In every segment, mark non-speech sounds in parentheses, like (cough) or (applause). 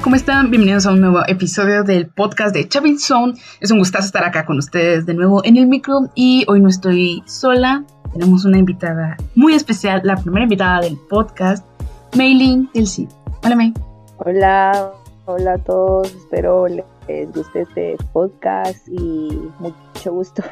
¿cómo están? Bienvenidos a un nuevo episodio del podcast de Chavin Zone. Es un gustazo estar acá con ustedes de nuevo en el micro y hoy no estoy sola. Tenemos una invitada muy especial, la primera invitada del podcast, Maylin del CID. Hola May. Hola, hola a todos. Espero les guste este podcast y mucho gusto.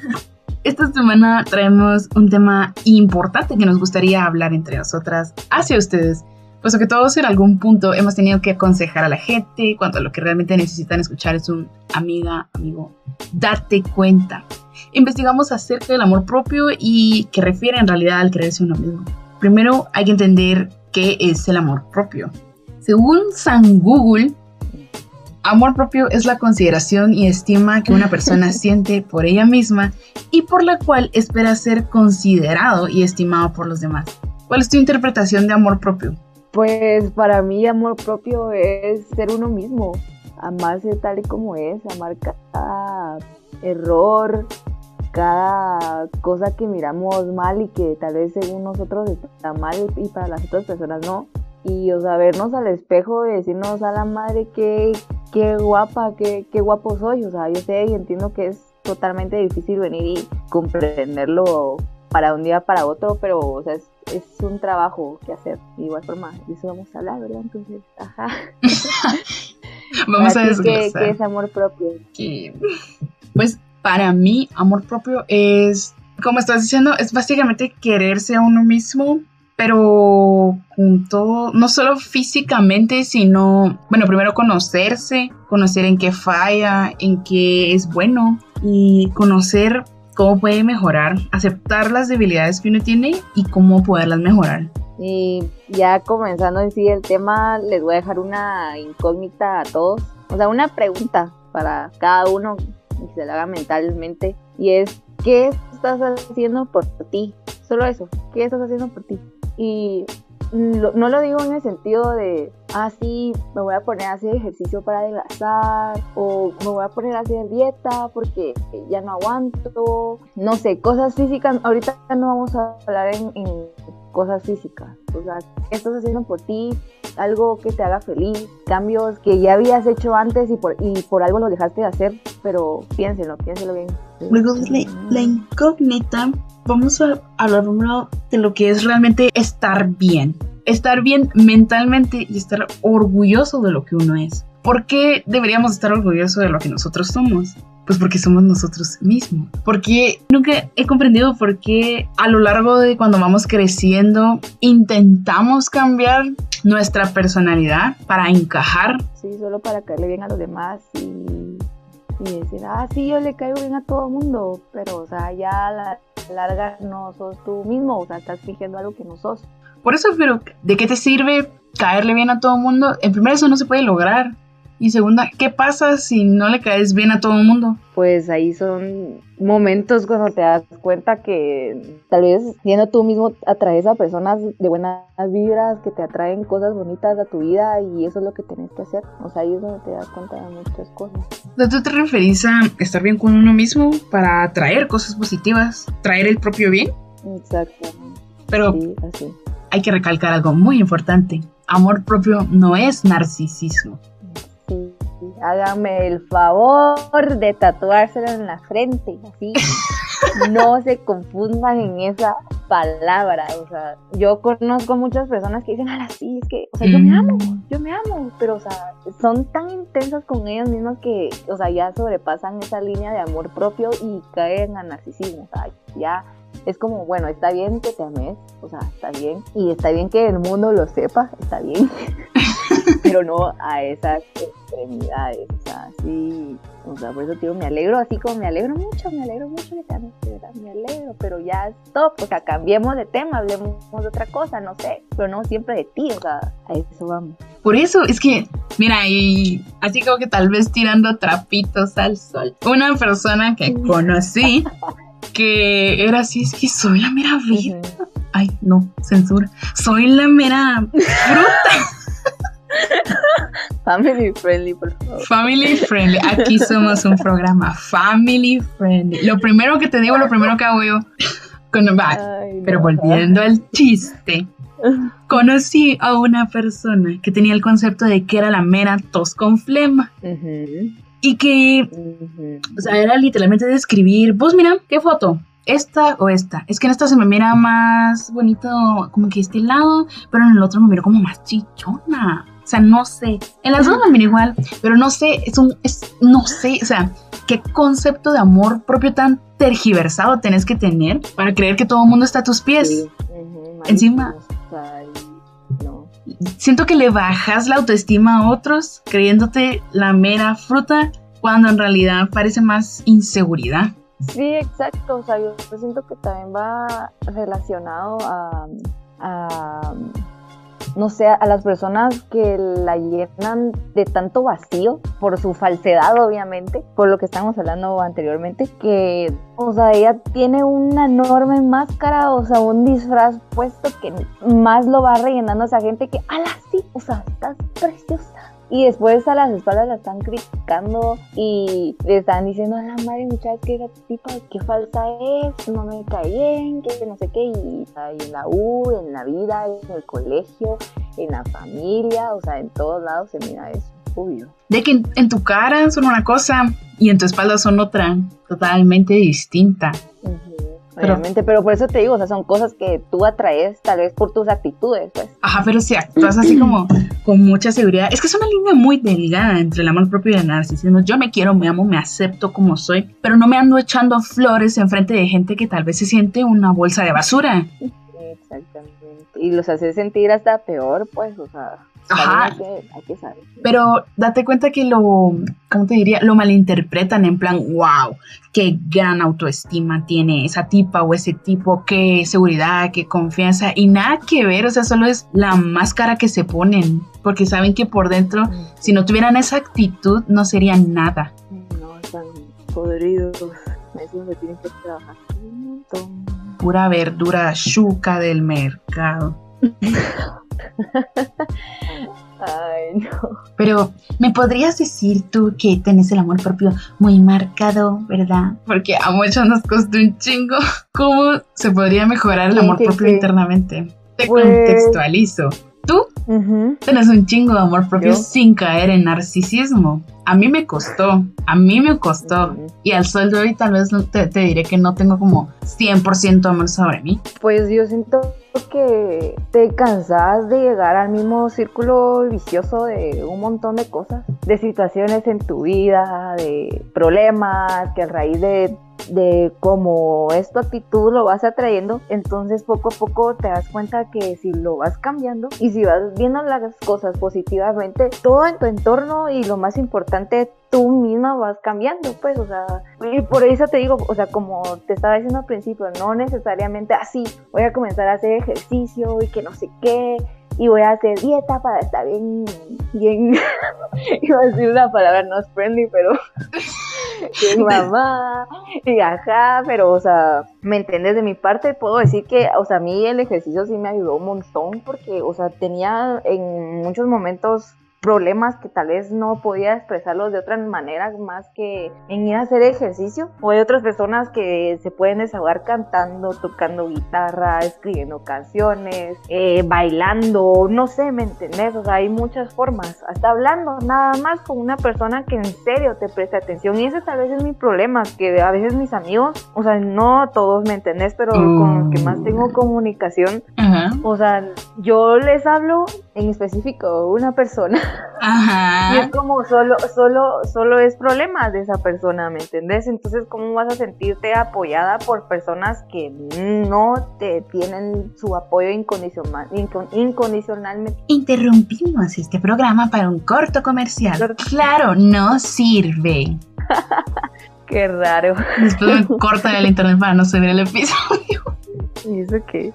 (laughs) Esta semana traemos un tema importante que nos gustaría hablar entre nosotras hacia ustedes puesto que todos en algún punto hemos tenido que aconsejar a la gente cuando lo que realmente necesitan escuchar es un amiga, amigo, date cuenta. Investigamos acerca del amor propio y que refiere en realidad al creerse uno mismo. Primero hay que entender qué es el amor propio. Según San Google, amor propio es la consideración y estima que una persona (laughs) siente por ella misma y por la cual espera ser considerado y estimado por los demás. ¿Cuál es tu interpretación de amor propio? Pues para mí amor propio es ser uno mismo, amarse tal y como es, amar cada error, cada cosa que miramos mal y que tal vez según nosotros está mal y para las otras personas no. Y o sea, vernos al espejo y decirnos a la madre que qué guapa, qué, qué guapo soy. O sea, yo sé y entiendo que es totalmente difícil venir y comprenderlo para un día para otro, pero o sea, es, un trabajo que hacer. De igual forma, de eso vamos a hablar, ¿verdad? Entonces, ajá. (laughs) vamos a desglosar. ¿qué, es amor propio? pues para mí, amor propio es, como estás diciendo, es básicamente quererse a uno mismo, pero con todo, no solo físicamente, sino, bueno, primero conocerse, conocer en qué falla, en qué es bueno y conocer cómo puede mejorar, aceptar las debilidades que uno tiene y cómo poderlas mejorar. Y ya comenzando en sí el tema, les voy a dejar una incógnita a todos, o sea, una pregunta para cada uno que se la haga mentalmente y es, ¿qué estás haciendo por ti? Solo eso, ¿qué estás haciendo por ti? Y no lo digo en el sentido de, ah, sí, me voy a poner a hacer ejercicio para adelgazar, o me voy a poner a hacer dieta porque ya no aguanto, no sé, cosas físicas. Ahorita no vamos a hablar en, cosas físicas. O sea, ¿qué estás haciendo por ti? Algo que te haga feliz, cambios que ya habías hecho antes y por, y por algo lo dejaste de hacer, pero piénselo, piénselo bien. Luego la, la incógnita, vamos a hablar primero de lo que es realmente estar bien. Estar bien mentalmente y estar orgulloso de lo que uno es. ¿Por qué deberíamos estar orgullosos de lo que nosotros somos? Pues porque somos nosotros mismos. Porque nunca he comprendido por qué a lo largo de cuando vamos creciendo intentamos cambiar nuestra personalidad para encajar. Sí, solo para caerle bien a los demás y, y decir, ah, sí, yo le caigo bien a todo el mundo, pero, o sea, ya la larga no sos tú mismo, o sea, estás fingiendo algo que no sos. Por eso, pero ¿de qué te sirve caerle bien a todo el mundo? En primer eso no se puede lograr. Y segunda, ¿qué pasa si no le caes bien a todo el mundo? Pues ahí son momentos cuando te das cuenta que tal vez siendo tú mismo atraes a personas de buenas vibras, que te atraen cosas bonitas a tu vida y eso es lo que tienes que hacer. O sea, ahí es donde te das cuenta de muchas cosas. ¿Tú te referís a estar bien con uno mismo para atraer cosas positivas, traer el propio bien? Exactamente. Pero sí, así. hay que recalcar algo muy importante. Amor propio no es narcisismo háganme el favor de tatuárselo en la frente, así. (laughs) No se confundan en esa palabra, o sea, yo conozco muchas personas que dicen, ah, sí, es que, o sea, yo me amo, yo me amo, pero, o sea, son tan intensas con ellas mismas que, o sea, ya sobrepasan esa línea de amor propio y caen a narcisismo, o sea, ya es como, bueno, está bien que te ames, o sea, está bien, y está bien que el mundo lo sepa, está bien, (laughs) pero no a esas extremidades, o sea, sí, o sea, por eso digo, me alegro, así como me alegro mucho, me alegro mucho de que me alegro, pero ya stop, o sea, cambiemos de tema, hablemos de otra cosa, no sé, pero no siempre de ti, o sea, a eso vamos. Por eso, es que, mira, y así como que tal vez tirando trapitos al sol, una persona que conocí, (laughs) que era así, es que soy la mera vida. Ay, no, censura. Soy la mera fruta. (laughs) (laughs) Family friendly, por favor. Family friendly. Aquí somos un programa family friendly. Lo primero que te digo, lo primero que hago yo. Con, va, pero volviendo al chiste. (laughs) conocí a una persona que tenía el concepto de que era la mera tos con flema. Y que, o sea, era literalmente describir, vos mira, ¿qué foto? esta o esta. Es que en esta se me mira más bonito como que este lado, pero en el otro me miro como más chichona. O sea, no sé. En las dos me miro igual, pero no sé, es un, es, no sé, o sea, qué concepto de amor propio tan tergiversado tenés que tener para creer que todo el mundo está a tus pies. Encima. Siento que le bajas la autoestima a otros creyéndote la mera fruta cuando en realidad parece más inseguridad. Sí, exacto. O sea, yo, siento que también va relacionado a, no sé, a las personas que la llenan de tanto vacío por su falsedad, obviamente, por lo que estábamos hablando anteriormente, que, o sea, ella tiene una enorme máscara, o sea, un disfraz puesto que más lo va rellenando a esa gente que, ala, sí, o sea, estás preciosa y después a las espaldas la están criticando y le están diciendo a la madre muchachas que esa tipa qué falsa es, no me cae bien, que no sé qué, y, en la U, en la vida, en el colegio, en la familia, o sea, en todos lados se mira eso, obvio. De que en, tu cara son una cosa y en tu espalda son otra, totalmente distinta. Obviamente, pero por eso te digo, o sea, son cosas que tú atraes tal vez por tus actitudes, pues. Ajá, pero si actúas así como con mucha seguridad, es que es una línea muy delgada entre el amor propio y el narcisismo. Yo me quiero, me amo, me acepto como soy, pero no me ando echando flores en frente de gente que tal vez se siente una bolsa de basura. Exactamente. Y los hace sentir hasta peor, pues, o sea, Ajá. Pero date cuenta que lo, ¿cómo te diría? Lo malinterpretan en plan, wow, qué gran autoestima tiene esa tipa o ese tipo, qué seguridad, qué confianza, y nada que ver, o sea, solo es la máscara que se ponen, porque saben que por dentro, si no tuvieran esa actitud, no serían nada. No, están podridos, eso tienen que trabajar Pura verdura chuca del mercado. (laughs) (laughs) Ay, no. Pero, ¿me podrías decir tú que tenés el amor propio muy marcado, verdad? Porque a muchos nos costó un chingo. ¿Cómo se podría mejorar el amor propio internamente? Te pues contextualizo. Tú tienes un chingo de amor propio sin caer en narcisismo. A mí me costó, a mí me costó. Y al sol de hoy tal vez te, te diré que no tengo como 100% amor sobre mí. Pues yo siento que te cansas de llegar al mismo círculo vicioso de un montón de cosas, de situaciones en tu vida, de problemas que a raíz de de cómo es tu actitud, lo vas atrayendo, entonces poco a poco te das cuenta que si lo vas cambiando y si vas viendo las cosas positivamente, todo en tu entorno y lo más importante, tú misma vas cambiando, pues, o sea, y por eso te digo, o sea, como te estaba diciendo al principio, no necesariamente así, voy a comenzar a hacer ejercicio y que no sé qué, y voy a hacer dieta para estar bien, bien, (laughs) iba a decir una palabra no es friendly, pero (laughs) bien (laughs) mamá, y ajá, pero, o sea, ¿me entiendes? De mi parte puedo decir que, o sea, a mí el ejercicio sí me ayudó un montón porque, o sea, tenía en muchos momentos problemas que tal vez no podía expresarlos de otra manera más que en ir a hacer ejercicio. O hay otras personas que se pueden desahogar cantando, tocando guitarra, escribiendo canciones, eh, bailando, no sé, ¿me entendés? O sea, hay muchas formas. Hasta hablando nada más con una persona que en serio te presta atención. Y ese tal vez es mi problema, que a veces mis amigos, o sea, no todos, ¿me entendés? Pero con los que más tengo comunicación, o sea, yo les hablo en específico una persona Ajá. Y es como solo, solo, solo es problema de esa persona, ¿me entendés? Entonces, ¿cómo vas a sentirte apoyada por personas que no te tienen su apoyo incondicional, incondicionalmente? Interrumpimos este programa para un corto comercial. Claro, no sirve. (laughs) Qué raro. Después me (laughs) cortan el internet para no subir el episodio. Y eso que,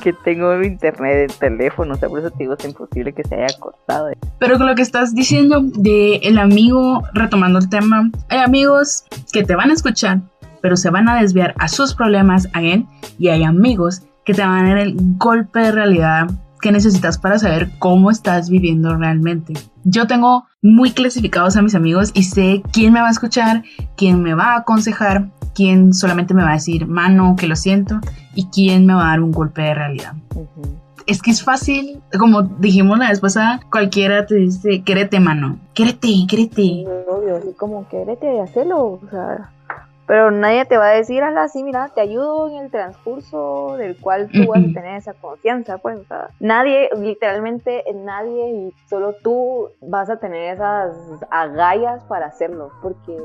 que tengo internet en teléfono, o sea, por eso te digo, es imposible que se haya cortado. Pero con lo que estás diciendo de el amigo, retomando el tema, hay amigos que te van a escuchar, pero se van a desviar a sus problemas, again, y hay amigos que te van a dar el golpe de realidad que necesitas para saber cómo estás viviendo realmente. Yo tengo muy clasificados a mis amigos y sé quién me va a escuchar, quién me va a aconsejar, quién solamente me va a decir, mano, que lo siento, y quién me va a dar un golpe de realidad. es que es fácil, como dijimos la vez pasada, cualquiera te dice, quérete, mano, quérete, quérete. Obvio, así como quérete, hacelo, o sea, pero nadie te va a decir, ala, sí, mira, te ayudo en el transcurso del cual tú vas a tener esa confianza, pues, o sea, nadie, literalmente nadie y solo tú vas a tener esas agallas para hacerlo, porque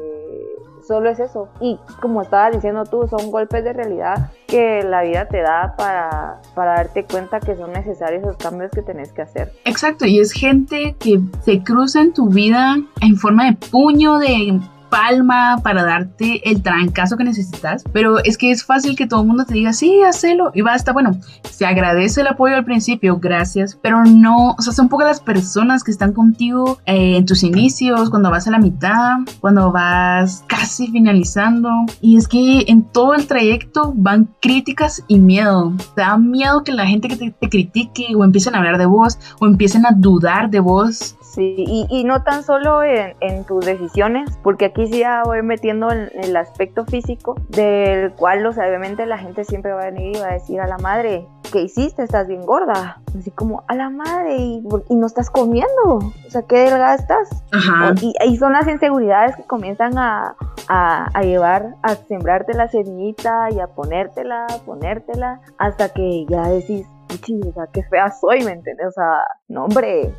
solo es eso. Y como estabas diciendo tú, son golpes de realidad que la vida te da para, para darte cuenta que son necesarios los cambios que tenés que hacer. Exacto, y es gente que se cruza en tu vida en forma de puño, de palma para darte el trancazo que necesitas, pero es que es fácil que todo el mundo te diga, sí, hacelo y basta. Bueno, se agradece el apoyo al principio, gracias, pero no, o sea, son pocas las personas que están contigo eh, en tus inicios, cuando vas a la mitad, cuando vas casi finalizando. Y es que en todo el trayecto van críticas y miedo. Te da miedo que la gente que te critique o empiecen a hablar de vos o empiecen a dudar de vos Sí, y, y no tan solo en, en, tus decisiones, porque aquí sí ya voy metiendo en el aspecto físico, del cual, o sea, obviamente la gente siempre va a venir y va a decir a la madre, ¿qué hiciste? Estás bien gorda. Así como, a la madre, y, y no estás comiendo. O sea, ¿qué delgada estás? Ajá. Y ahí son las inseguridades que comienzan a, a, a, llevar a sembrarte la semillita y a ponértela, ponértela, hasta que ya decís, o sea, qué fea soy, ¿me entiendes? O sea, no, hombre,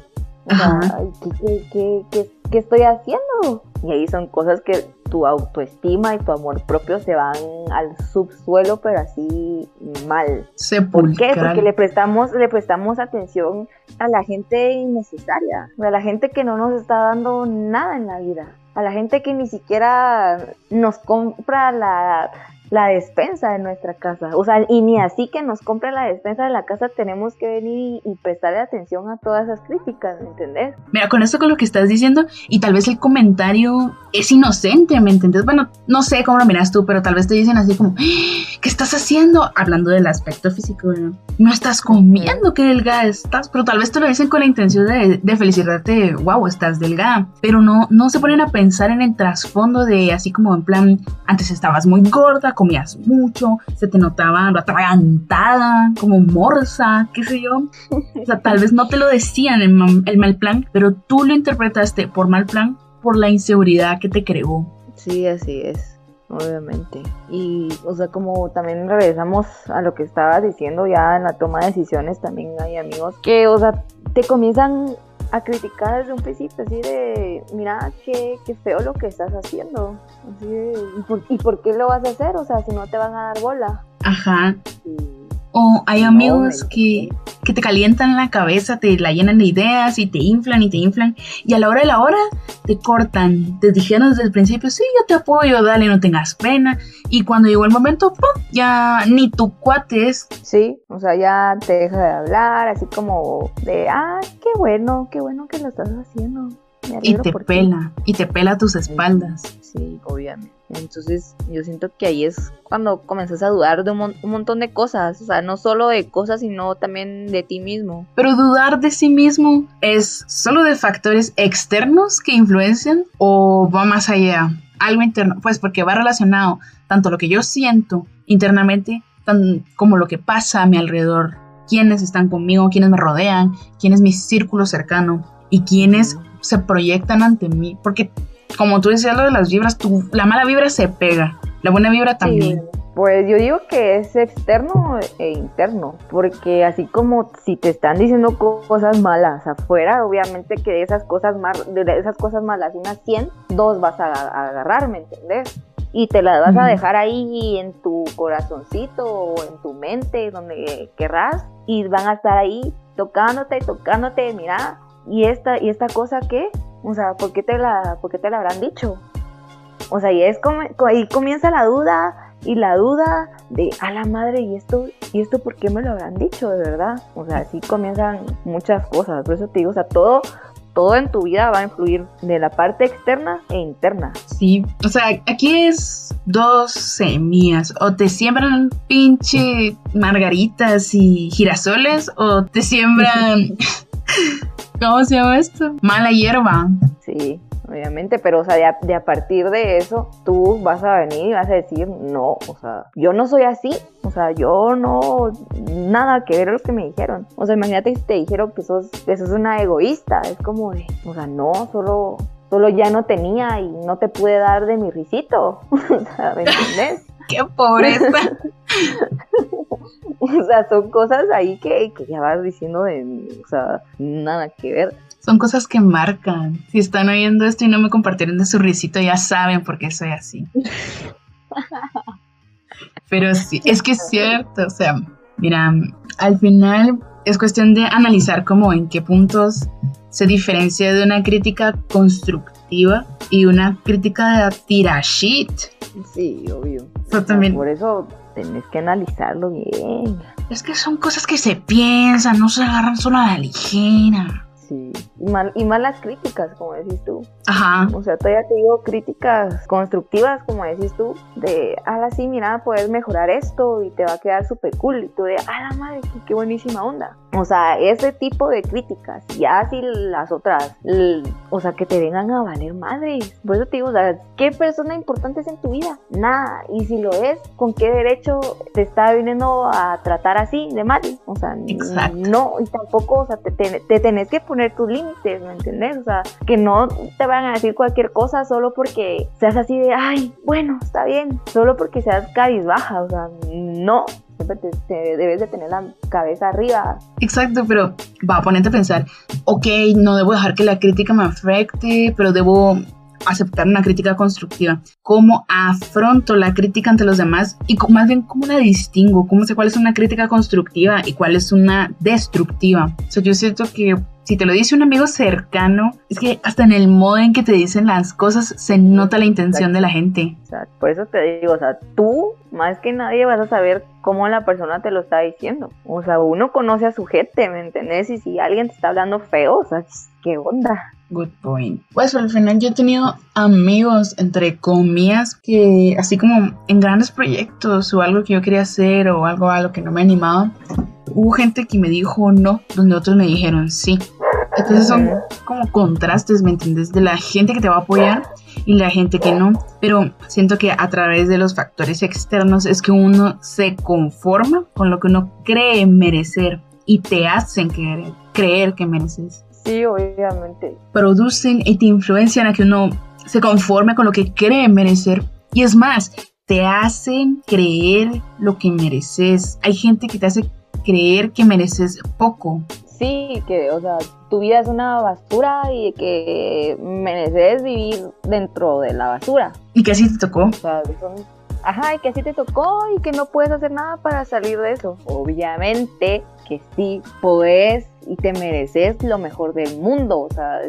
o sea, ¿qué, qué, qué, ¿qué, estoy haciendo? Y ahí son cosas que tu autoestima y tu amor propio se van al subsuelo, pero así mal. ¿Por qué? Porque le prestamos, le prestamos atención a la gente innecesaria, a la gente que no nos está dando nada en la vida, a la gente que ni siquiera nos compra la la despensa de nuestra casa. O sea, y ni así que nos compre la despensa de la casa tenemos que venir y, prestarle atención a todas esas críticas, ¿me entendés? Mira, con esto con lo que estás diciendo, y tal vez el comentario es inocente, ¿me entendés? Bueno, no sé cómo lo miras tú, pero tal vez te dicen así como, ¿qué estás haciendo? Hablando del aspecto físico, ¿no? No estás comiendo, qué delgada estás, pero tal vez te lo dicen con la intención de, de felicitarte, wow, estás delgada, pero no, no se ponen a pensar en el trasfondo de así como en plan, antes estabas muy gorda, comías mucho, se te notaba atragantada, como morsa, qué sé yo. O sea, tal vez no te lo decían el, el mal plan, pero tú lo interpretaste por mal plan, por la inseguridad que te creó. Sí, así es obviamente. Y, o sea, como también regresamos a lo que estabas diciendo ya en la toma de decisiones, también hay amigos que, o sea, te comienzan a criticar desde un principio, así de, mira, qué, qué feo lo que estás haciendo. Así de, ¿y por, ¿y por, qué lo vas a hacer? O sea, si no te van a dar bola. Ajá. O hay amigos que, que, te calientan la cabeza, te la llenan de ideas y te inflan y te inflan. Y a la hora de la hora te cortan. Te dijeron desde el principio, sí, yo te apoyo, dale, no tengas pena. Y cuando llegó el momento, ¡pum! ya ni tu cuates. Sí, o sea, ya te deja de hablar, así como de, ah, qué bueno, qué bueno que lo estás haciendo. Y te pela, ti. y te pela tus espaldas. Sí, obviamente. Entonces yo siento que ahí es cuando comienzas a dudar de un, mon montón de cosas, o sea, no solo de cosas, sino también de ti mismo. Pero dudar de sí mismo es solo de factores externos que influencian o va más allá, algo interno, pues porque va relacionado tanto lo que yo siento internamente como lo que pasa a mi alrededor, quiénes están conmigo, quiénes me rodean, quién es mi círculo cercano y quiénes se proyectan ante mí, porque como tú decías lo de las vibras, tu, la mala vibra se pega, la buena vibra también. Sí. Pues yo digo que es externo e interno, porque así como si te están diciendo cosas malas afuera, obviamente que de esas cosas, de esas cosas malas, unas 100, dos vas a, a agarrar, ¿me entendés? Y te las vas a dejar ahí en tu corazoncito o en tu mente, donde querrás, y van a estar ahí tocándote, tocándote, mira, ¿y esta, y esta cosa qué? O sea, ¿por qué te la, por qué te la habrán dicho? O sea, y es como, ahí comienza la duda y la duda de, a la madre, ¿y esto, ¿y esto por qué me lo habrán dicho de verdad? O sea, así comienzan muchas cosas. Por eso te digo, o sea, todo, todo en tu vida va a influir de la parte externa e interna. Sí, o sea, aquí es dos semillas. O te siembran pinche margaritas y girasoles, o te siembran. (laughs) ¿Cómo se llama esto? Mala hierba. Sí, obviamente, pero o sea, de a, partir de eso, tú vas a venir y vas a decir, no, o sea, yo no soy así, o sea, yo no, nada que ver lo que me dijeron. O sea, imagínate si te dijeron que sos, que sos una egoísta, es como de, o sea, no, solo solo ya no tenía y no te pude dar de mi risito. (laughs) o sea, ¿me entiendes? ¡Qué pobreza! (laughs) o sea, son cosas ahí que, que, ya vas diciendo de, o sea, nada que ver. Son cosas que marcan. Si están oyendo esto y no me compartieron de su risito, ya saben por qué soy así. Pero sí, es que es cierto, o sea, mira, al final es cuestión de analizar como en qué puntos se diferencia de una crítica constructiva y una crítica de tira shit. Sí, obvio. También... Por eso tenés que analizarlo bien. Es que son cosas que se piensan, no se agarran solo a la ligera. Sí. Y, mal, y malas críticas, como decís tú. Ajá. O sea, todavía te digo críticas constructivas, como decís tú, de, ah, sí, mira, puedes mejorar esto y te va a quedar súper cool. Y tú de, ah, la madre, qué, qué, buenísima onda. O sea, ese tipo de críticas. Ya si las otras, o sea, que te vengan a valer madres. Por eso te digo, o sea, ¿qué persona importante es en tu vida? Nada. Y si lo es, ¿con qué derecho te está viniendo a tratar así de mal? O sea, Exacto. no, y tampoco, o sea, te, te, te tenés que poner tus límites, ¿me entiendes? O sea, que no te van a decir cualquier cosa solo porque seas así de, ay, bueno, está bien, solo porque seas cabizbaja, o sea, no, siempre te, te, debes de tener la cabeza arriba. Exacto, pero va a ponerte a pensar, ok, no debo dejar que la crítica me afecte, pero debo aceptar una crítica constructiva. ¿Cómo afronto la crítica ante los demás? Y más bien, ¿cómo la distingo? ¿Cómo sé cuál es una crítica constructiva y cuál es una destructiva? O sea, yo siento que si te lo dice un amigo cercano, es que hasta en el modo en que te dicen las cosas se nota la intención Exacto. de la gente. O sea, por eso te digo, o sea, tú más que nadie vas a saber cómo la persona te lo está diciendo. O sea, uno conoce a su gente, ¿me entendés? Y si alguien te está hablando feo, o sea, ¿qué onda? Good point. Pues al final yo he tenido amigos, entre comillas, que así como en grandes proyectos o algo que yo quería hacer o algo a lo que no me animaba, hubo gente que me dijo no, donde otros me dijeron sí. Entonces son como contrastes, ¿me entiendes? De la gente que te va a apoyar y la gente que no. Pero siento que a través de los factores externos es que uno se conforma con lo que uno cree merecer y te hacen creer, creer que mereces. Sí, obviamente. Producen y te influencian a que uno se conforme con lo que cree merecer. Y es más, te hacen creer lo que mereces. Hay gente que te hace creer que mereces poco. Sí, que, o sea, tu vida es una basura y que mereces vivir dentro de la basura. Y que así te tocó. O sea, son... Ajá, y que así te tocó y que no puedes hacer nada para salir de eso. Obviamente que sí podés y te mereces lo mejor del mundo. O sea,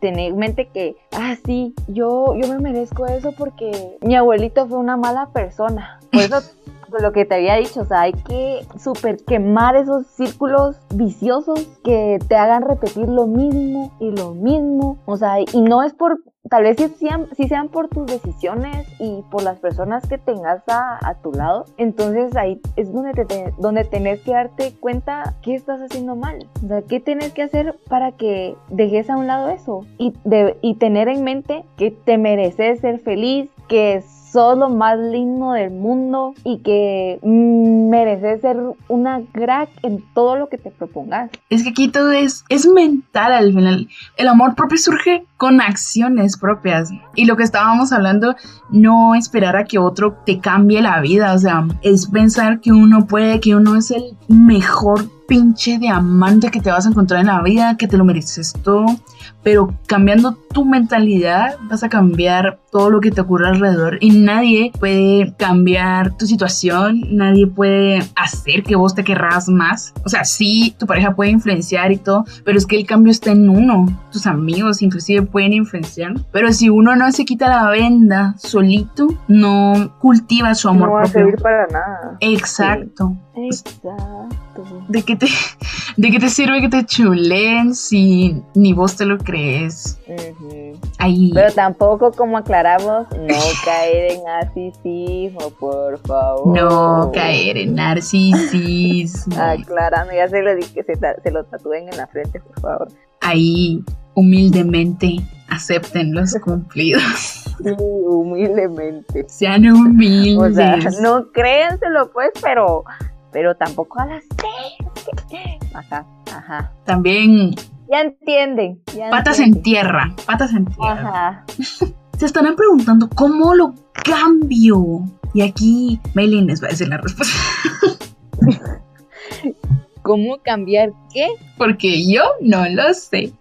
tener en mente que, ah, sí, yo, yo me merezco eso porque mi abuelito fue una mala persona. Por eso (laughs) lo que te había dicho, o sea, hay que super quemar esos círculos viciosos que te hagan repetir lo mismo y lo mismo, o sea, y no es por, tal vez si sean, si sean por tus decisiones y por las personas que tengas a, a tu lado, entonces ahí es donde, te, donde tenés que darte cuenta qué estás haciendo mal, o sea, qué tienes que hacer para que dejes a un lado eso y, de, y tener en mente que te mereces ser feliz, que sos lo más lindo del mundo y que mereces ser una crack en todo lo que te propongas. Es que aquí todo es, es mental al final. El amor propio surge con acciones propias. Y lo que estábamos hablando, no esperar a que otro te cambie la vida. O sea, es pensar que uno puede, que uno es el mejor pinche diamante que te vas a encontrar en la vida, que te lo mereces todo, pero cambiando tu mentalidad vas a cambiar todo lo que te ocurre alrededor y nadie puede cambiar tu situación, nadie puede hacer que vos te querrás más. O sea, sí, tu pareja puede influenciar y todo, pero es que el cambio está en uno. Tus amigos inclusive pueden influenciar, pero si uno no se quita la venda solito, no cultiva su amor no va propio. a servir para nada. Exacto. Sí. Exacto. ¿De qué, te, (laughs) ¿De qué te sirve que te chulen si ni vos te lo crees? Uh -huh. Ahí. Pero tampoco, como aclaramos, no (laughs) caer en narcisismo, por favor. No caer en narcisismo. Aclarando, ya se lo di que se, se lo tatúen en la frente, por favor. Ahí, humildemente, acepten los (laughs) cumplidos. Sí, humildemente. Sean humildes. O sea, no créanselo pues, pero, pero tampoco a las seis. Ajá, ajá. También Ya entienden. ya patas en tierra, patas en tierra. Ajá. Se estarán preguntando cómo lo cambio. Y aquí Maylin les va a decir la respuesta. (laughs) ¿Cómo cambiar qué? Porque yo no lo sé.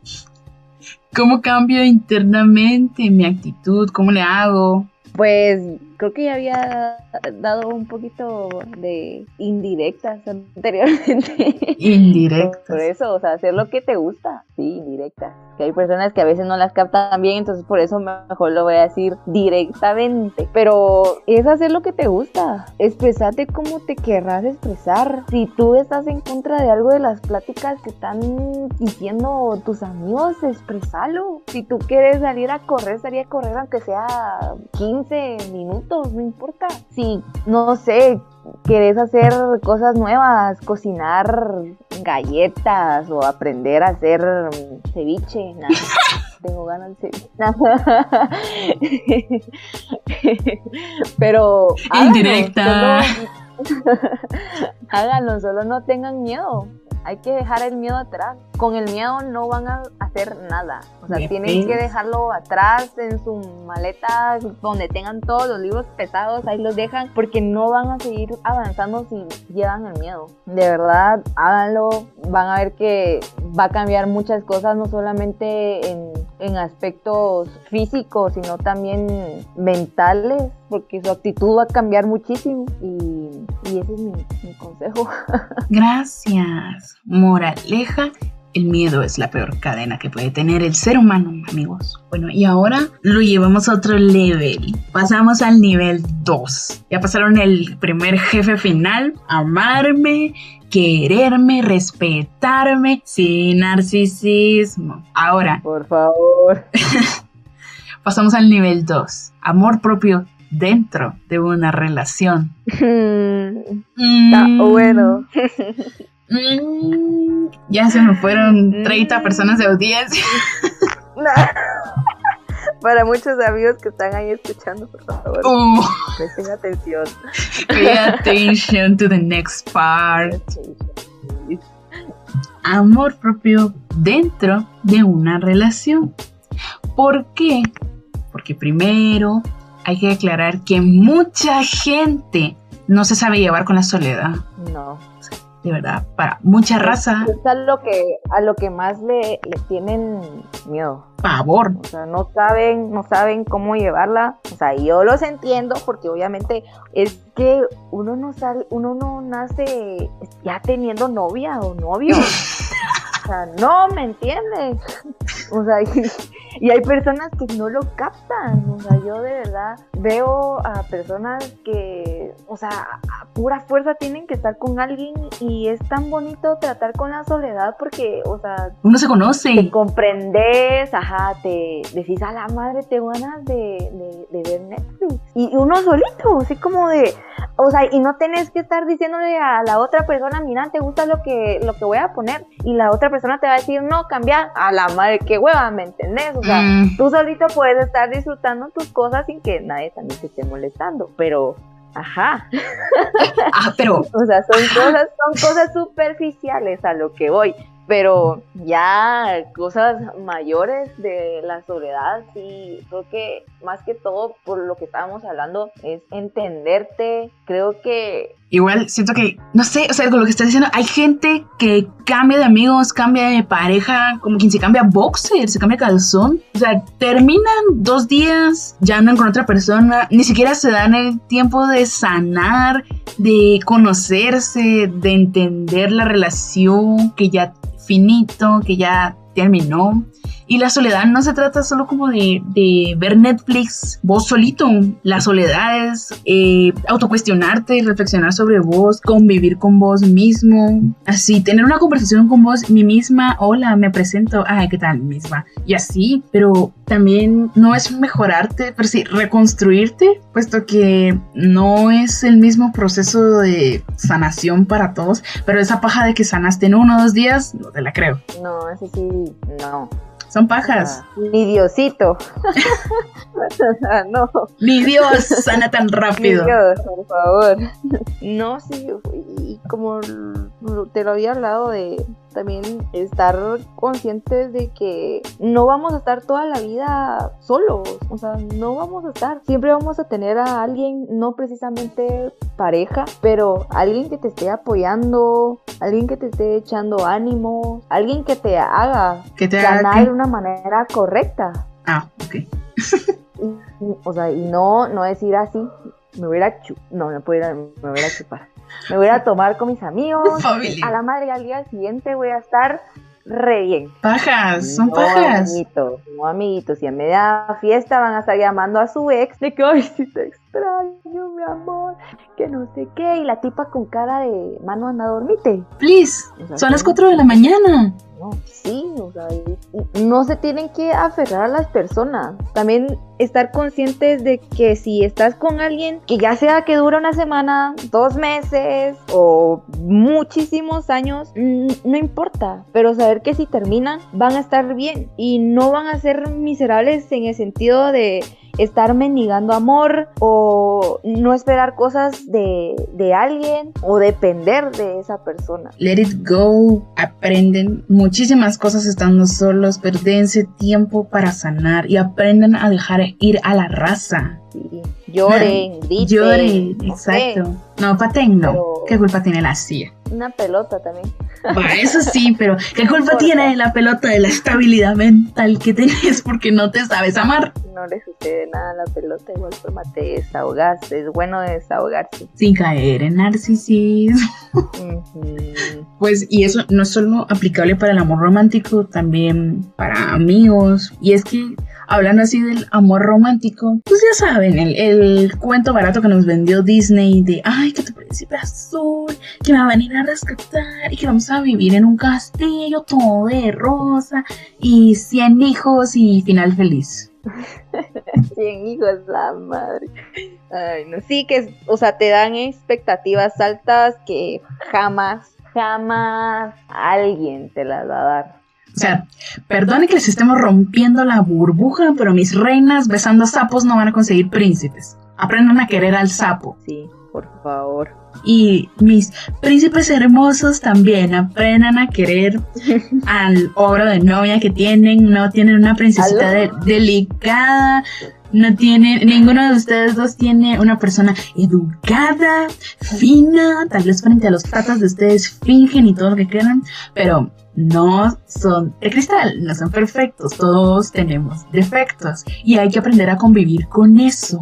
¿Cómo cambio internamente mi actitud? ¿Cómo le hago? Pues creo que ya había dado un poquito de indirectas anteriormente. Por Indirectas. eso, o sea, hacer lo que te gusta. Sí, indirectas. Que hay personas que a veces no las captan bien, entonces por eso mejor lo voy a decir directamente. Pero es hacer lo que te gusta. Expresarte como te querrás expresar. Si tú estás en contra de algo de las pláticas que están diciendo tus amigos, expresalo. Si tú quieres salir a correr, salir a correr aunque sea 15 minutos, no importa. Si, no sé, querés hacer cosas nuevas, cocinar galletas o aprender a hacer ceviche, (laughs) nada. Tengo ganas de ceviche. (laughs) Pero háganlo, Indirecta. (laughs) háganlo, solo no tengan miedo. Hay que dejar el miedo atrás. Con el miedo no van a hacer nada. O sea, Me tienen que dejarlo atrás en su maleta, donde tengan todos los libros pesados, ahí los dejan, porque no van a seguir avanzando si llevan el miedo. De verdad, háganlo. Van a ver que va a cambiar muchas cosas, no solamente en, en aspectos físicos, sino también mentales, porque su actitud va a cambiar muchísimo. Y, y ese es mi, mi consejo. (laughs) Gracias. Moraleja. El miedo es la peor cadena que puede tener el ser humano, amigos. Bueno, y ahora lo llevamos a otro level. Pasamos al nivel 2. Ya pasaron el primer jefe final, amarme, quererme, respetarme, sin narcisismo. Ahora Por favor. (laughs) pasamos al nivel 2, amor propio dentro de una relación. Está Mm, bueno. mm, ya se me fueron 30 personas de audiencia. Para muchos amigos que están ahí escuchando, por favor, Uh, presten atención. pay attention to the next part. Amor propio dentro de una relación. ¿Por qué? Porque primero hay que aclarar que mucha gente no se sabe llevar con la soledad. No. De verdad, para mucha raza, Es a lo que, a lo que más le, le tienen miedo. pavor. O sea, no saben, no saben cómo llevarla. O sea, yo los entiendo porque obviamente es que uno no sale, uno no nace ya teniendo novia o novio. (laughs) O sea, no, ¿me entiendes? O sea, (laughs) y, y hay personas que no lo captan. O sea, yo de verdad veo a personas que, o sea, a pura fuerza tienen que estar con alguien y es tan bonito tratar con la soledad porque, o sea, Uno se te conoce. comprendes, ajá, te decís a la madre, tengo ganas de, de- de ver Netflix. Y uno solito, así como de, o sea, y no tenés que estar diciéndole a la otra persona, mira, te gusta lo que, lo que voy a poner. Y la otra persona te va a decir, no, cambia a la madre, qué hueva, ¿me entendés? O sea, Mm, tú solito puedes estar disfrutando tus cosas sin que nadie también te esté molestando, pero, ajá. ah, pero (laughs) O sea, son cosas, son cosas superficiales a lo que voy. Pero ya cosas mayores de la soledad, sí, creo que más que todo por lo que estábamos hablando es entenderte. Creo que igual siento que, no sé, o sea, con lo que estás diciendo, hay gente que cambia de amigos, cambia de pareja, como quien se cambia boxer, se cambia calzón. O sea, terminan dos días, ya andan con otra persona, ni siquiera se dan el tiempo de sanar, de conocerse, de entender la relación que ya finito, que ya terminó. Y la soledad no se trata solo como de, de ver Netflix vos solito. La soledad es eh, autocuestionarte, reflexionar sobre vos, convivir con vos mismo. Así, tener una conversación con vos, mi misma. Hola, me presento. Ay, ¿qué tal, misma? Y así, pero también no es mejorarte, pero sí reconstruirte, puesto que no es el mismo proceso de sanación para todos. Pero esa paja de que sanaste en uno o dos días, no te la creo. no, eso sí, no. Son pajas. Ni Diosito. (laughs) (laughs) no. Ni Dios sana tan rápido. Ni Dios, por favor. No, sí, y como te lo había hablado de también estar conscientes de que no vamos a estar toda la vida solos, o sea, no vamos a estar, siempre vamos a tener a alguien, no precisamente pareja, pero alguien que te esté apoyando, alguien que te esté echando ánimo, alguien que te haga que te ganar una manera correcta. Ah, ok. o sea, y no, no decir así, me voy a chupar, no, me, puedo me voy a chupar. Me voy a tomar con mis amigos. (laughs) A la madre al día siguiente voy a estar re bien. Pajas, son pajas. Amiguitos, no amiguitos. Y en media fiesta van a estar llamando a su ex de que, ay, si te extraño, mi amor, que no sé qué. Y la tipa con cara de, mano, anda, dormite. Please, son las 4 de la mañana. No, sí, o sea, no se tienen que aferrar a las personas. También estar conscientes de que si estás con alguien que ya sea que dura una semana, dos meses o muchísimos años, no importa, pero saber que si terminan van a estar bien y no van a ser miserables en el sentido de estar mendigando amor o no esperar cosas de, de, alguien o depender de esa persona. Let it go, aprenden muchísimas cosas estando solos, perdense tiempo para sanar y aprendan a dejar ir a la raza. Sí. Lloren, (laughs) griten. Lloren, exacto. No, paten no. ¿Qué culpa tiene la silla? Una pelota también. eso sí, (laughs) pero ¿qué culpa tiene la pelota de la estabilidad mental que tenés porque no te sabes amar? No le sucede nada a la pelota, igual forma te desahogaste, es bueno desahogarse. Sin caer en narcisismo. Pues, y eso no es solo aplicable para el amor romántico, también para amigos. Y es que hablando así del amor romántico, pues ya saben, el, el, cuento barato que nos vendió Disney de, ay, que tu príncipe azul, que me va a venir a rescatar y que vamos a vivir en un castillo todo de rosa y 100 hijos y final feliz. (laughs) 100 hijos, la madre. Ay, no, sí que, o sea, te dan expectativas altas que jamás, jamás alguien te las va a dar. O sea, perdone que les estemos rompiendo la burbuja, pero mis reinas besando sapos no van a conseguir príncipes. Aprendan a querer al sapo. Sí, por favor. Y mis príncipes hermosos también aprendan a querer al ogro de novia que tienen. No tienen una princesita delicada. No tiene, ninguno de ustedes dos tiene una persona educada, fina, tal vez frente a los patas de ustedes fingen y todo lo que quieran, pero no son de cristal, no son perfectos, todos tenemos defectos y hay que aprender a convivir con eso.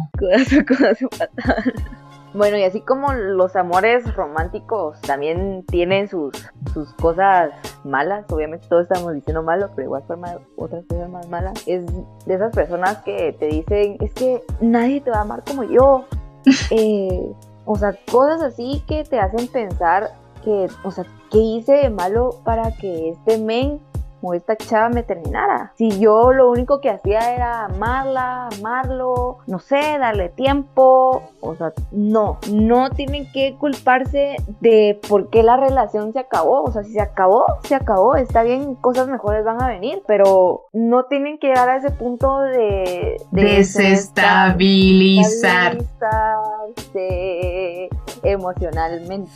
Bueno, y así como los amores románticos también tienen sus, sus cosas malas, obviamente todos estamos diciendo malo, pero igual forma otras cosas más malas, es de esas personas que te dicen, es que nadie te va a amar como yo. (laughs) Eh, o sea, cosas así que te hacen pensar que, o sea, ¿qué hice de malo para que este men o esta chava me terminara? Si yo lo único que hacía era amarla, amarlo, no sé, darle tiempo, o sea, no, no tienen que culparse de por qué la relación se acabó, o sea, si se acabó, se acabó, está bien, cosas mejores van a venir, pero no tienen que llegar a ese punto de, desestabilizar emocionalmente.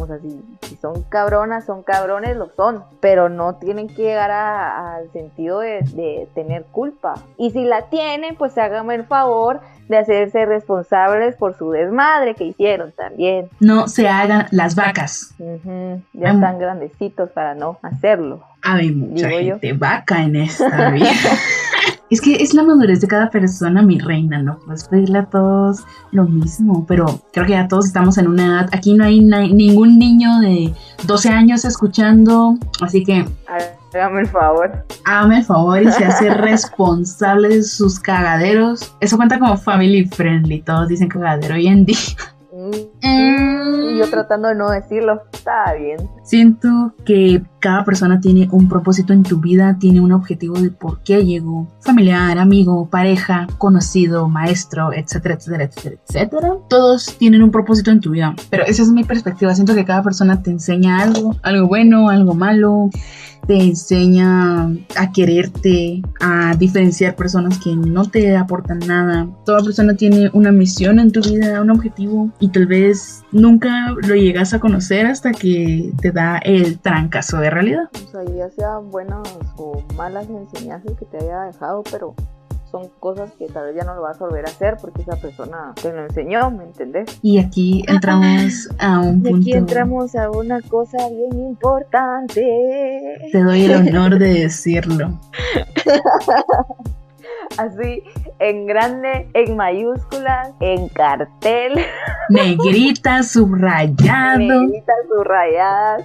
O sea, si, son cabronas, son cabrones, lo son, pero no tienen que llegar al sentido de, tener culpa. Y si la tienen, pues háganme el favor de hacerse responsables por su desmadre que hicieron también. No se hagan las vacas. Ya están grandecitos para no hacerlo. Hay mucha gente vaca en esta (laughs) vida. Es que es la madurez de cada persona, mi reina, ¿no? Puedes pedirle a todos lo mismo, pero creo que ya todos estamos en una edad. Aquí no hay ningún niño de 12 años escuchando, así que. Hágame el favor. Hágame el favor y se hace (laughs) responsable de sus cagaderos. Eso cuenta como family friendly, todos dicen cagadero hoy en día. Mm. Y yo tratando de no decirlo, está bien. Siento que cada persona tiene un propósito en tu vida, tiene un objetivo de por qué llegó. Familiar, amigo, pareja, conocido, maestro, etcétera, etcétera, etcétera, etcétera. Todos tienen un propósito en tu vida. Pero esa es mi perspectiva. Siento que cada persona te enseña algo, algo bueno, algo malo te enseña a quererte, a diferenciar personas que no te aportan nada. Toda persona tiene una misión en tu vida, un objetivo y tal vez nunca lo llegas a conocer hasta que te da el trancazo de realidad. O sea, ya sean buenas o malas enseñanzas que te haya dejado, pero son cosas que tal vez ya no lo vas a volver a hacer porque esa persona te lo enseñó, ¿me entendés? Y aquí entramos a un punto. Aquí entramos a una cosa bien importante. Te doy el honor de decirlo. (laughs) Así, en grande, en mayúsculas, en cartel. (laughs) Negrita, subrayado. Negrita, subrayadas.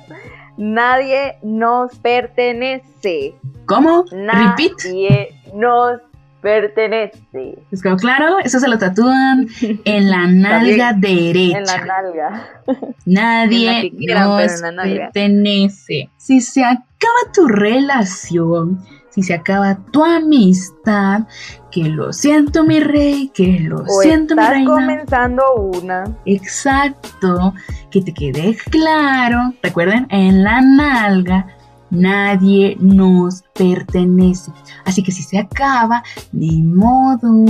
Nadie nos pertenece. ¿Cómo? Nadie nos pertenece. ¿Es claro? Eso se lo tatúan en la nalga derecha. En la nalga. Nadie nos pertenece. Si se acaba tu relación, si se acaba tu amistad, que lo siento mi rey, que lo siento mi reina. comenzando una. Exacto, que te quede claro. Recuerden, en la nalga nadie nos pertenece. Así que si se acaba, ni modo.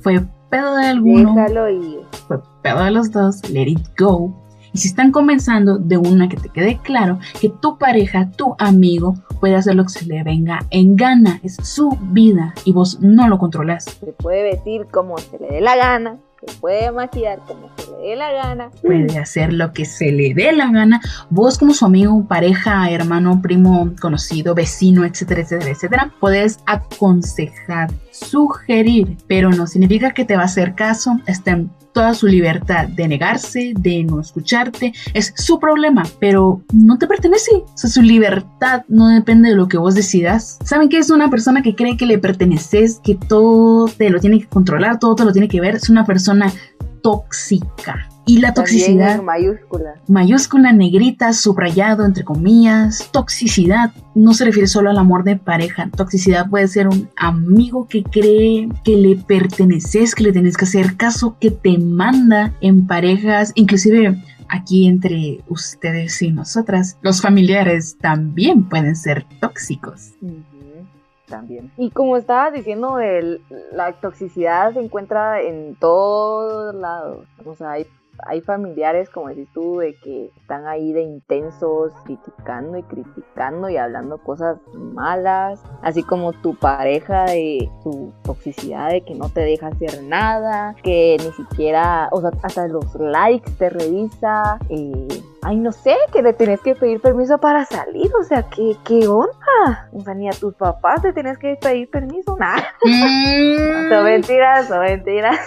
Fue pedo de alguno. Ir. Fue pedo de los dos. Let it go. Y si están comenzando de una que te quede claro que tu pareja, tu amigo, puede hacer lo que se le venga en gana. Es su vida y vos no lo controlas. Se puede vestir como se le dé la gana se puede maquillar como se le dé la gana. Puede hacer lo que se le dé la gana. Vos como su amigo, pareja, hermano, primo, conocido, vecino, etcétera, etcétera, etcétera, puedes aconsejar, sugerir, pero no significa que te va a hacer caso. Está en toda su libertad de negarse, de no escucharte. Es su problema, pero no te pertenece. Su libertad no depende de lo que vos decidas. ¿Saben qué es una persona que cree que le perteneces, que todo te lo tiene que controlar, todo te lo tiene que ver? Es una persona tóxica. Y la toxicidad. mayúscula. Mayúscula, negrita, subrayado, entre comillas. Toxicidad no se refiere solo al amor de pareja. Toxicidad puede ser un amigo que cree que le perteneces, que le tienes que hacer caso, que te manda en parejas, inclusive aquí entre ustedes y nosotras, los familiares también pueden ser tóxicos. También. Y como estabas diciendo, la toxicidad se encuentra en todos lados. O sea, hay hay familiares, como decís tú, de que están ahí de intensos, criticando y criticando y hablando cosas malas, así como tu pareja de su toxicidad de que no te deja hacer nada, que ni siquiera, o sea, hasta los likes te revisa, eh, ay, no sé, que le tenés que pedir permiso para salir, o sea, ¿qué, qué onda? O sea, ni a tus papás te tenés que pedir permiso, nada. (laughs) Mm. son mentiras, son mentiras.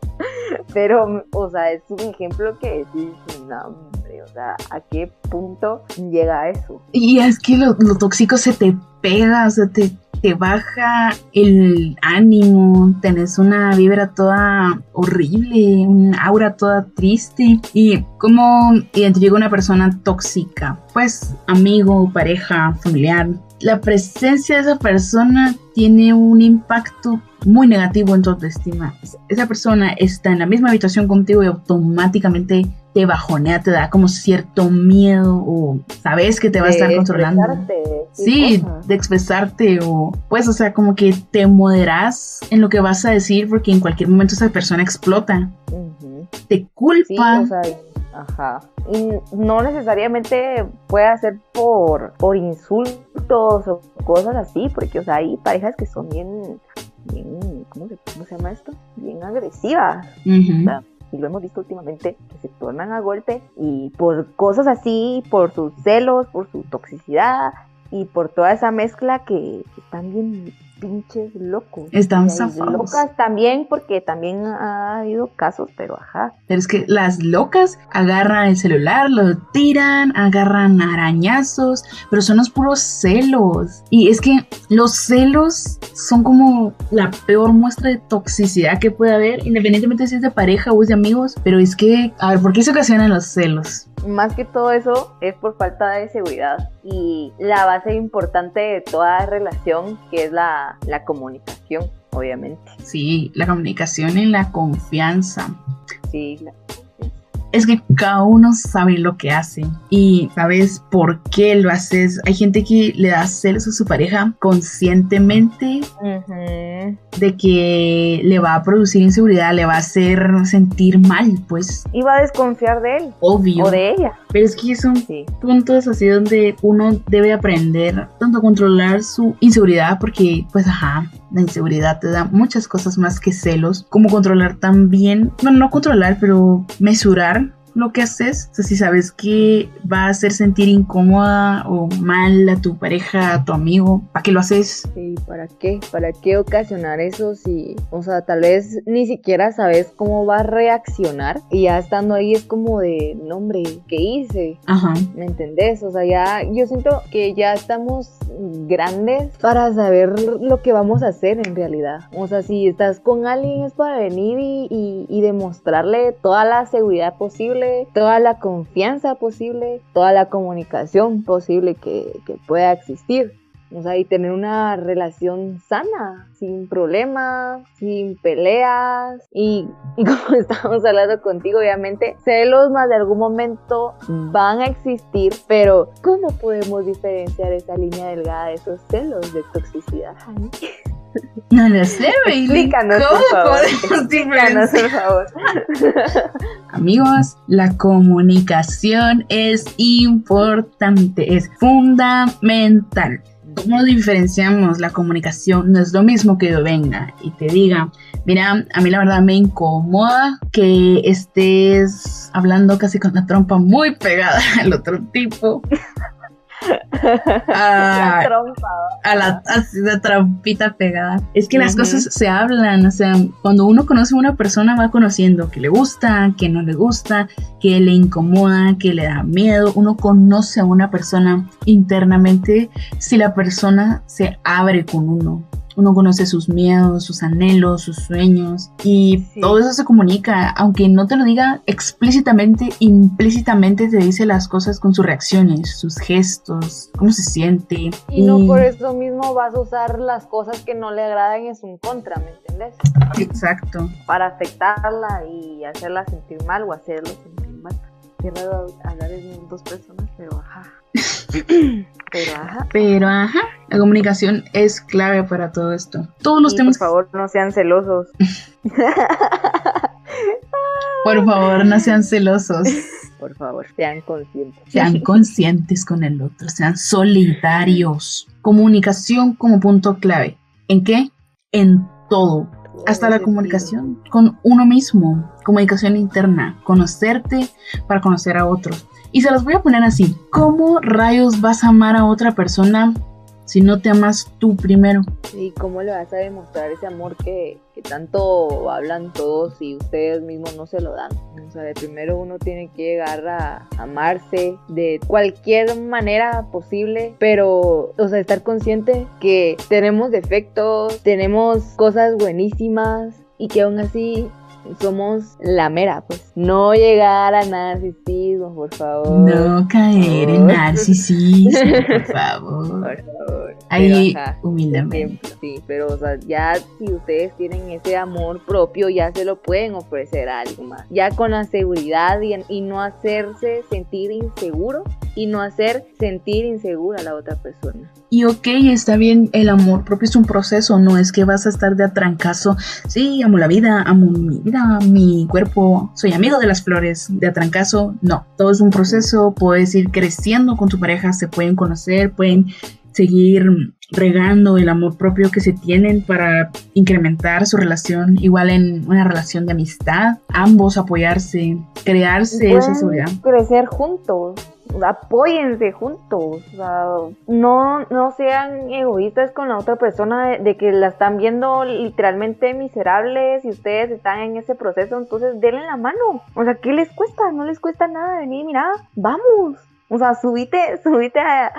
(laughs) Pero, o sea, es un ejemplo que decís, no, o sea, ¿a qué punto llega eso? Y es que lo, tóxico se te pega, o sea, te, te baja el ánimo, tenés una vibra toda horrible, un aura toda triste. ¿Y cómo identifico una persona tóxica? Pues amigo, pareja, familiar. La presencia de esa persona tiene un impacto muy negativo en tu autoestima. Esa persona está en la misma habitación contigo y automáticamente te bajonea, te da como cierto miedo o sabes que te va a estar controlando. Sí, de expresarte o pues, o sea, como que te moderas en lo que vas a decir porque en cualquier momento esa persona explota. Te culpa. ajá. Y no necesariamente puede ser por, por insultos o cosas así, porque, o sea, hay parejas que son bien bien, ¿cómo se, llama esto? Bien agresiva. Y lo hemos visto últimamente, que se tornan a golpe y por cosas así, por sus celos, por su toxicidad y por toda esa mezcla que, están bien pinches locos. Están zafados. Locas también, porque también ha habido casos, pero ajá. Pero es que las locas agarran el celular, lo tiran, agarran arañazos, pero son los puros celos. Y es que los celos son como la peor muestra de toxicidad que puede haber, independientemente si es de pareja o es de amigos. Pero es que, a ver, ¿por qué se ocasionan los celos? Más que todo eso es por falta de seguridad y la base importante de toda relación que es la, la comunicación, obviamente. Sí, la comunicación y la confianza. Sí, la- Es que cada uno sabe lo que hace y sabes por qué lo haces. Hay gente que le da celos a su pareja conscientemente de que le va a producir inseguridad, le va a hacer sentir mal, pues Y va a desconfiar de él obvio. o de ella. Pero es que son Sí. puntos así donde uno debe aprender tanto a controlar su inseguridad, porque pues ajá, la inseguridad te da muchas cosas más que celos, como controlar también, bueno, no controlar, pero mesurar lo que haces, o sea, si sabes que va a hacer sentir incómoda o mal a tu pareja, a tu amigo, ¿para qué lo haces? ¿Y para qué? ¿Para qué ocasionar eso si, o sea, tal vez ni siquiera sabes cómo va a reaccionar y ya estando ahí es como de, no hombre, ¿qué hice? Ajá. ¿Me entendés? O sea, ya yo siento que ya estamos grandes para saber lo que vamos a hacer en realidad. O sea, si estás con alguien es para venir y, y- y demostrarle toda la seguridad posible, toda la confianza posible, toda la comunicación posible que, que pueda existir. O sea, y tener una relación sana, sin problemas, sin peleas. (laughs) Y, como estamos hablando contigo, obviamente, celos más de algún momento van a existir, pero ¿cómo podemos diferenciar esa línea delgada de esos celos de toxicidad? No lo sé, Bailey. Explícanos, por ¿Cómo favor. podemos Explícanos, por favor. (laughs) Amigos, la comunicación es importante, es fundamental. ¿Cómo diferenciamos la comunicación? No es lo mismo que yo venga y te diga, mira, a mí la verdad me incomoda que estés hablando casi con la trompa muy pegada (laughs) al otro tipo. Ah, La a la, de trampita pegada. Es que las cosas se hablan, o sea, cuando uno conoce a una persona va conociendo que le gusta, que no le gusta, que le incomoda, que le da miedo. Uno conoce a una persona internamente si la persona se abre con uno. Uno conoce sus miedos, sus anhelos, sus sueños y Sí. todo eso se comunica, aunque no te lo diga explícitamente, implícitamente te dice las cosas con sus reacciones, sus gestos, cómo se siente. Y no por eso mismo vas a usar las cosas que no le agradan en su contra, ¿me entiendes? Exacto. Para afectarla y hacerla sentir mal o hacerlo sentir mal. Hablar en dos personas, pero ajá. (coughs) pero ajá. Pero ajá, la comunicación es clave para todo esto. Todos los Y temas, por favor, no sean celosos. (laughs) por favor, no sean celosos, (laughs) Por favor, sean conscientes. sean (laughs) conscientes con el otro, sean solidarios. Comunicación como punto clave. ¿En qué? En todo. Hasta la comunicación con uno mismo, comunicación interna, conocerte para conocer a otros. Y se los voy a poner así, ¿cómo rayos vas a amar a otra persona si no te amas tú primero? ¿Y cómo le vas a demostrar ese amor que, que tanto hablan todos y ustedes mismos no se lo dan? O sea, de primero uno tiene que llegar a amarse de cualquier manera posible, pero, o sea, estar consciente que tenemos defectos, tenemos cosas buenísimas y que aún así somos la mera, pues. No llegar a narcisismo, por favor. No caer en narcisismo, por (laughs) favor. Por favor. Ahí, humildemente. sí, pero o sea, ya si ustedes tienen ese amor propio, ya se lo pueden ofrecer a alguien más. Ya con la seguridad y, y no hacerse sentir inseguro y no hacer sentir insegura a la otra persona. Y ok, está bien, el amor propio es un proceso, no es que vas a estar de atrancazo. Sí, amo la vida, amo mi mi cuerpo, soy amigo de las flores, de atrancazo. No, todo es un proceso, puedes ir creciendo con tu pareja, se pueden conocer, pueden seguir regando el amor propio que se tienen para incrementar su relación, igual en una relación de amistad, ambos apoyarse, crearse esa seguridad. crecer juntos. Apóyense juntos, o sea, no, no sean egoístas con la otra persona de, que la están viendo literalmente miserables y ustedes están en ese proceso, entonces denle la mano, o sea, ¿qué les cuesta? No les cuesta nada venir, mira, vamos, o sea, subite, (laughs) subite a,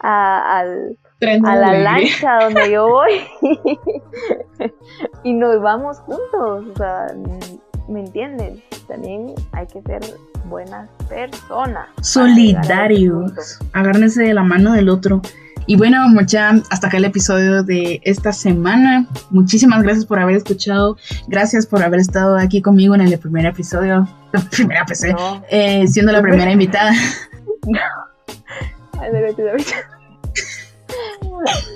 a, la lancha (laughs) donde yo voy (laughs) y nos vamos juntos, o sea, ¿me entienden? También hay que ser buenas personas. Solidarios. Agárrense de la mano del otro. Y bueno, mucha, hasta acá el episodio de esta semana. Muchísimas gracias por haber escuchado. Gracias por haber estado aquí conmigo en el primer episodio. (laughs) Primera PC, eh, siendo la primera invitada. (laughs) No.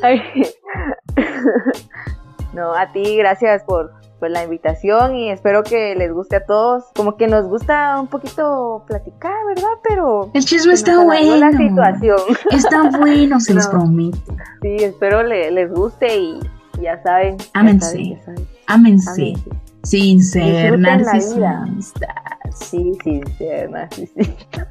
(laughs) no, a ti, gracias por, pues la invitación y espero que les guste a todos. Como que nos gusta un poquito platicar, ¿verdad? Pero el chisme está bueno. La situación. Está bueno, se (laughs) los prometo. Sí, espero les guste y ya saben. Ámense. Ámense. Sin ser narcisista. Sí, (laughs) narcisista.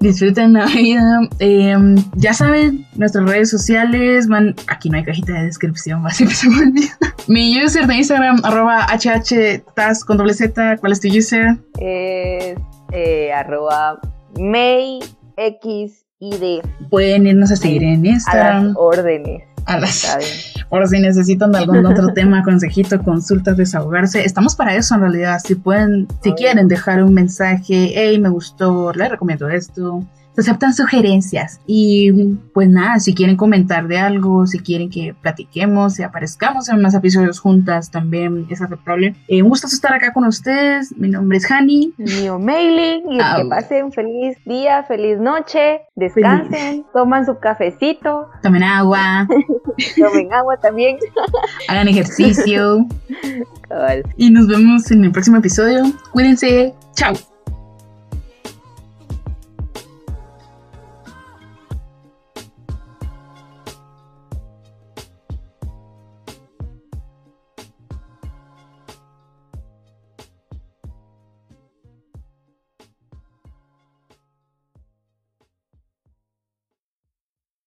Disfruten la vida. Em, ya saben, nuestras redes sociales van. Aquí no hay cajita de descripción, (laughs) va, siempre se me olvida. Mi user de Instagram, arroba hhtas con doble z. ¿Cuál es tu user? Es eh, arroba mayxid. Pueden irnos a seguir en Instagram. A las órdenes. A las, (laughs) por si necesitan algún (laughs) otro tema, consejito, consultas, desahogarse, estamos para eso en realidad. Si pueden, si quieren dejar un mensaje, hey, me gustó, les recomiendo esto, se aceptan sugerencias. Y pues nada, si quieren comentar de algo, si quieren que platiquemos, y aparezcamos en más episodios juntas, también es aceptable. Eh, un gusto estar acá con ustedes. Mi nombre es Hani. Mío Mailing. Y que pasen feliz día, feliz noche, descansen, toman su cafecito. (laughs) Tomen agua. tomen agua también. (laughs) Hagan ejercicio. Y nos vemos en el próximo episodio. Cuídense. Chao.